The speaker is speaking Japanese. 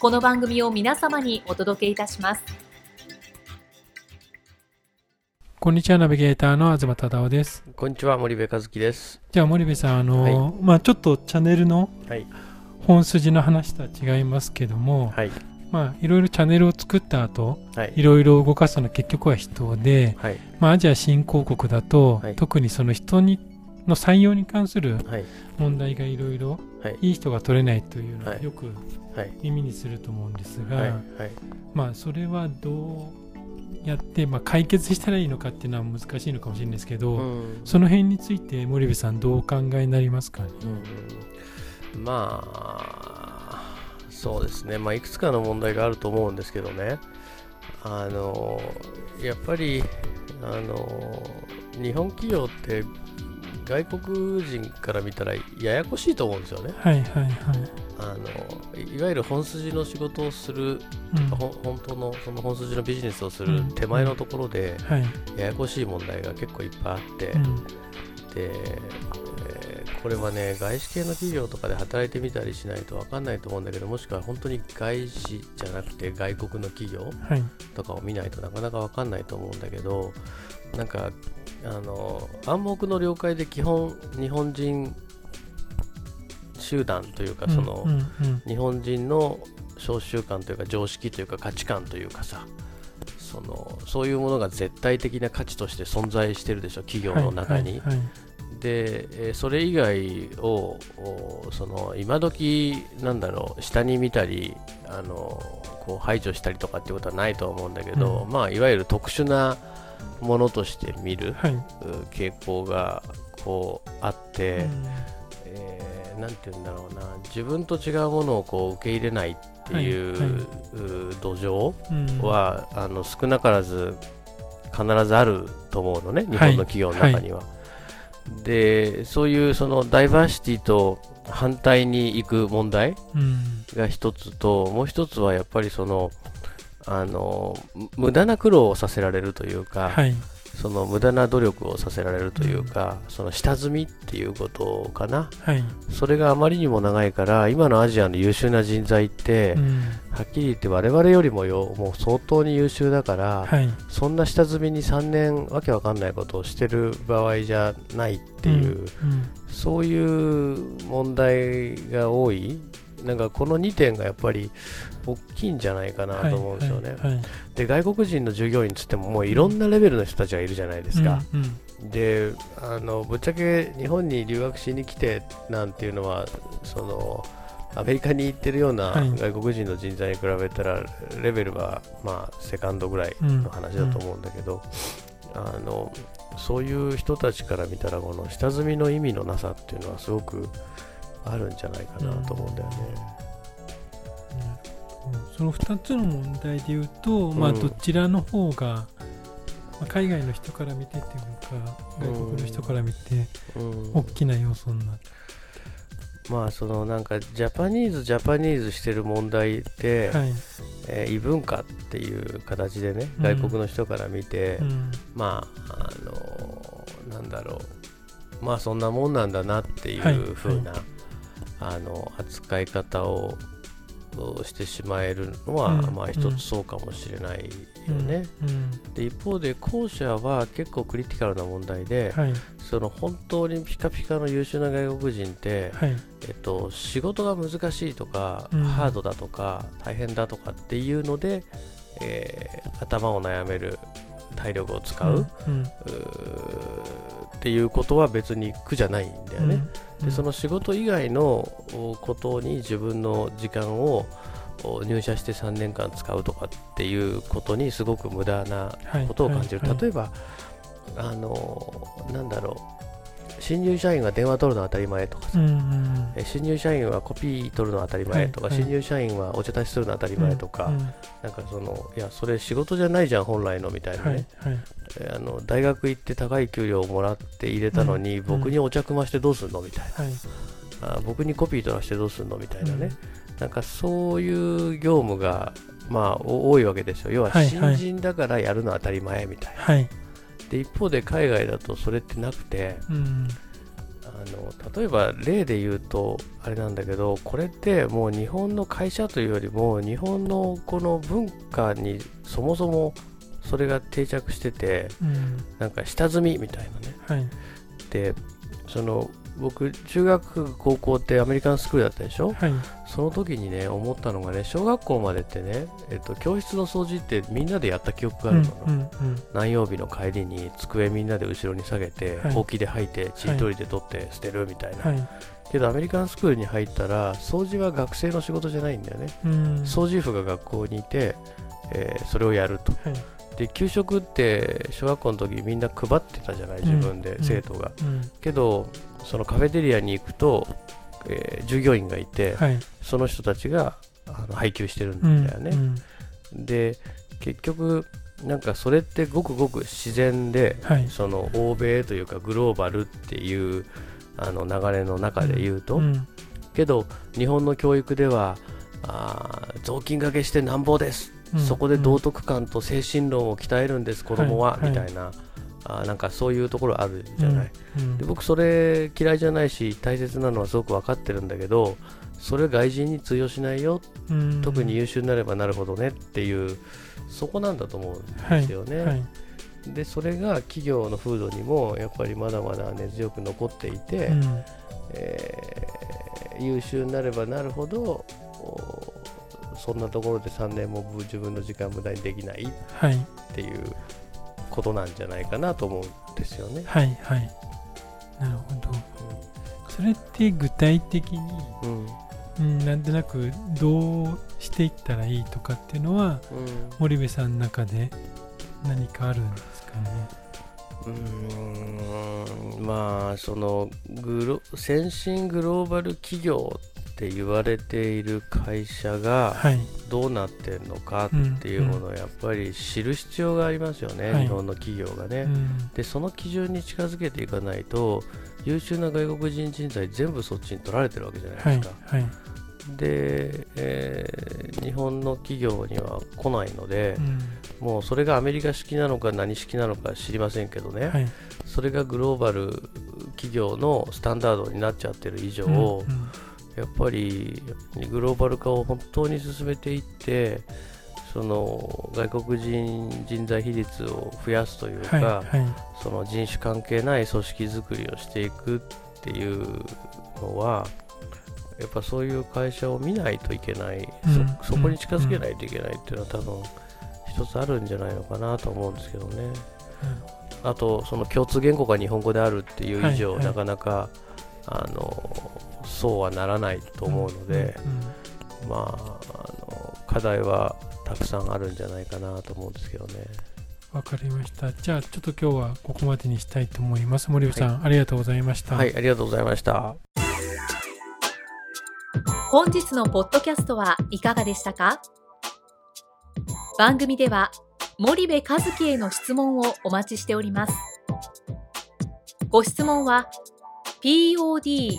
この番組を皆様にお届けいたします。こんにちは、ナビゲーターの東忠夫です。こんにちは、森部和樹です。じゃあ、森部さん、あの、はい、まあ、ちょっとチャンネルの本筋の話とは違いますけども、はい、まあ、いろいろチャンネルを作った後、はい、いろいろ動かすのは結局は人で、はい、まあ、アジア新興国だと、はい、特にその人にの採用に関する問題がいろいろい。い人が取れないというのはよく耳にすると思うんですが、まあそれはどうやって、まあ、解決したらいいのかっていうのは難しいのかもしれないですけど、うん、その辺について森部さんどうお考えになりますか？ね、うん、まあそうですね、まあ、いくつかの問題があると思うんですけどね。あのやっぱりあの日本企業って外国人から見たらややこしいと思うんですよね。はいはいはい。あのいわゆる本筋の仕事をする、うん、本当のその本筋のビジネスをする手前のところで、うんはい、ややこしい問題が結構いっぱいあって、うん、で、えー、これはね外資系の企業とかで働いてみたりしないと分かんないと思うんだけどもしくは本当に外資じゃなくて外国の企業とかを見ないとなかなか分かんないと思うんだけどなんかあの暗黙の了解で基本日本人集団というかその、うんうん。うん、日本人の召集観というか常識というか価値観というかさそのそういうものが絶対的な価値として存在してるでしょ企業の中に。はいはいはい、でそれ以外をその今時なんだろう下に見たりあのこう排除したりとかっていうことはないと思うんだけど、うん、まあいわゆる特殊なものとして見る、はい、傾向がこうあって、うん。えー、なんて言うんだろうな。自分と違うものをこう受け入れないっていう、はいはい、土壌は、うん、あの少なからず必ずあると思うのね日本の企業の中には。でそういうそのダイバーシティと反対に行く問題が一つと、もう一つはやっぱりそのあの無駄な苦労をさせられるというか、はい、その無駄な努力をさせられるというか、うん、その下積みっていうことかな、はい、それがあまりにも長いから今のアジアの優秀な人材って、うん、はっきり言って我々よりもよもう相当に優秀だから、はい、そんな下積みに3年わけわかんないことをしてる場合じゃないっていう、うん、そういう問題が多いなんかこの2点がやっぱり大きいんじゃないかなと思うんですよね。はいはい。はい、で外国人の従業員つってももういろんなレベルの人たちがいるじゃないですか。うんうん、であのぶっちゃけ日本に留学しに来てなんていうのはそのアメリカに行ってるような外国人の人材に比べたら、レベルはまあセカンドぐらいの話だと思うんだけど、うんうん、あのそういう人たちから見たらこの下積みの意味のなさっていうのはすごくあるんじゃないかなと思うんだよね。うん、その2つの問題で言うと、まあ、どちらの方が、まあ、海外の人から見てっていうか外国の人から見て大きな要素になって。まあそのなんかジャパニーズジャパニーズしてる問題って、はい、えー、異文化っていう形でね、外国の人から見て、うん、まああのー、なんだろう。まあそんなもんなんだなっていう風な、はい。はいあの扱い方をしてしまえるのは、うん、まあ一つそうかもしれないよね。うん。うん、で一方で後者は結構クリティカルな問題で、はい、その本当にピカピカの優秀な外国人って、はい、えっと、仕事が難しいとか、ハードだとか大変だとかっていうので、えー、頭を悩める体力を使う。うん、うっていうことは別に苦じゃないんだよね。うん、でその仕事以外のことに自分の時間を入社して3年間使うとかっていうことにすごく無駄なことを感じる。はいはいはい、例えばあのなんだろう新入社員が電話取るのは当たり前とかさ、うんうん、新入社員はコピー取るのは当たり前とか、はい新入社員はお茶出しするのは当たり前とか、うんうん、なんかそのいやそれ仕事じゃないじゃん本来のみたいなね、はいはい、あの大学行って高い給料をもらって入れたのに、うん、僕にお茶組ましてどうすんのみたいな、あ僕にコピー取らしてどうすんのみたいなね、なんかそういう業務がまあ多いわけですよ。要は新人だからやるのは当たり前みたいな。はいで一方で海外だとそれってなくて、うん、あの例えば例で言うとあれなんだけどこれってもう日本の会社というよりも日本のこの文化にそもそもそれが定着してて、うん、なんか下積みみたいなね、はい、でその僕中学高校ってアメリカンスクールだったでしょ、はい、その時にね思ったのがね小学校までってね、えっと、教室の掃除ってみんなでやった記憶があるの、うんうんうん、何曜日の帰りに机みんなで後ろに下げて、はい、ほうきで吐いてちりとりで取って捨てるみたいな、はい、けどアメリカンスクールに入ったら掃除は学生の仕事じゃないんだよね、掃除婦が学校にいて、えー、それをやると。で給食って小学校の時みんな配ってたじゃない？自分で、生徒が、けどそのカフェテリアに行くと、えー、従業員がいて、はい、その人たちがあの配給してるんだよね、で結局なんかそれってごくごく自然で、はい、その欧米というかグローバルっていうあの流れの中で言うと、うん。うん、けど日本の教育ではあ雑巾がけしてなんぼです、うん、そこで道徳感と精神論を鍛えるんです子供は、はい、みたいな、あなんかそういうところあるじゃない、で僕それ嫌いじゃないし大切なのはすごく分かってるんだけどそれ外人に通用しないよ、特に優秀になればなるほどねっていうそこなんだと思うんですよね、はいはい、でそれが企業の風土にもやっぱりまだまだ根強く残っていて、うん、えー、優秀になればなるほどそんなところで3年も自分の時間無駄にできない。っていうことなんじゃないかなと思うんですよね。はいはい。なるほど、うん、それって具体的に、うん、なんとなくどうしていったらいいとかっていうのは、うん、森部さんの中で何かあるんですかね？うん。まあそのグロ先進グローバル企業って言われている会社がどうなってるのかっていうものをやっぱり知る必要がありますよね、はい、日本の企業がね、うん、でその基準に近づけていかないと優秀な外国人人材全部そっちに取られてるわけじゃないですか、はい。はい、で、えー、日本の企業には来ないので、うん、もうそれがアメリカ式なのか何式なのか知りませんけどね、それがグローバル企業のスタンダードになっちゃってる以上、うんうんやっぱりグローバル化を本当に進めていってその外国人人材比率を増やすというか、はいはい、その人種関係ない組織づくりをしていくっていうのはやっぱそういう会社を見ないといけない、うん、そこに近づけないといけないっていうのは多分一つあるんじゃないのかなと思うんですけどね。うん、あとその共通言語が日本語であるっていう以上、はいはい、なかなかあのそうはならないと思うので、うんうん、まああの課題はたくさんあるんじゃないかなと思うんですけどね。わかりました。じゃあちょっと今日はここまでにしたいと思います。森部さん、はい、ありがとうございました。はい、ありがとうございました。本日のポッドキャストはいかがでしたか？番組では森部和樹への質問をお待ちしております。ご質問は podcast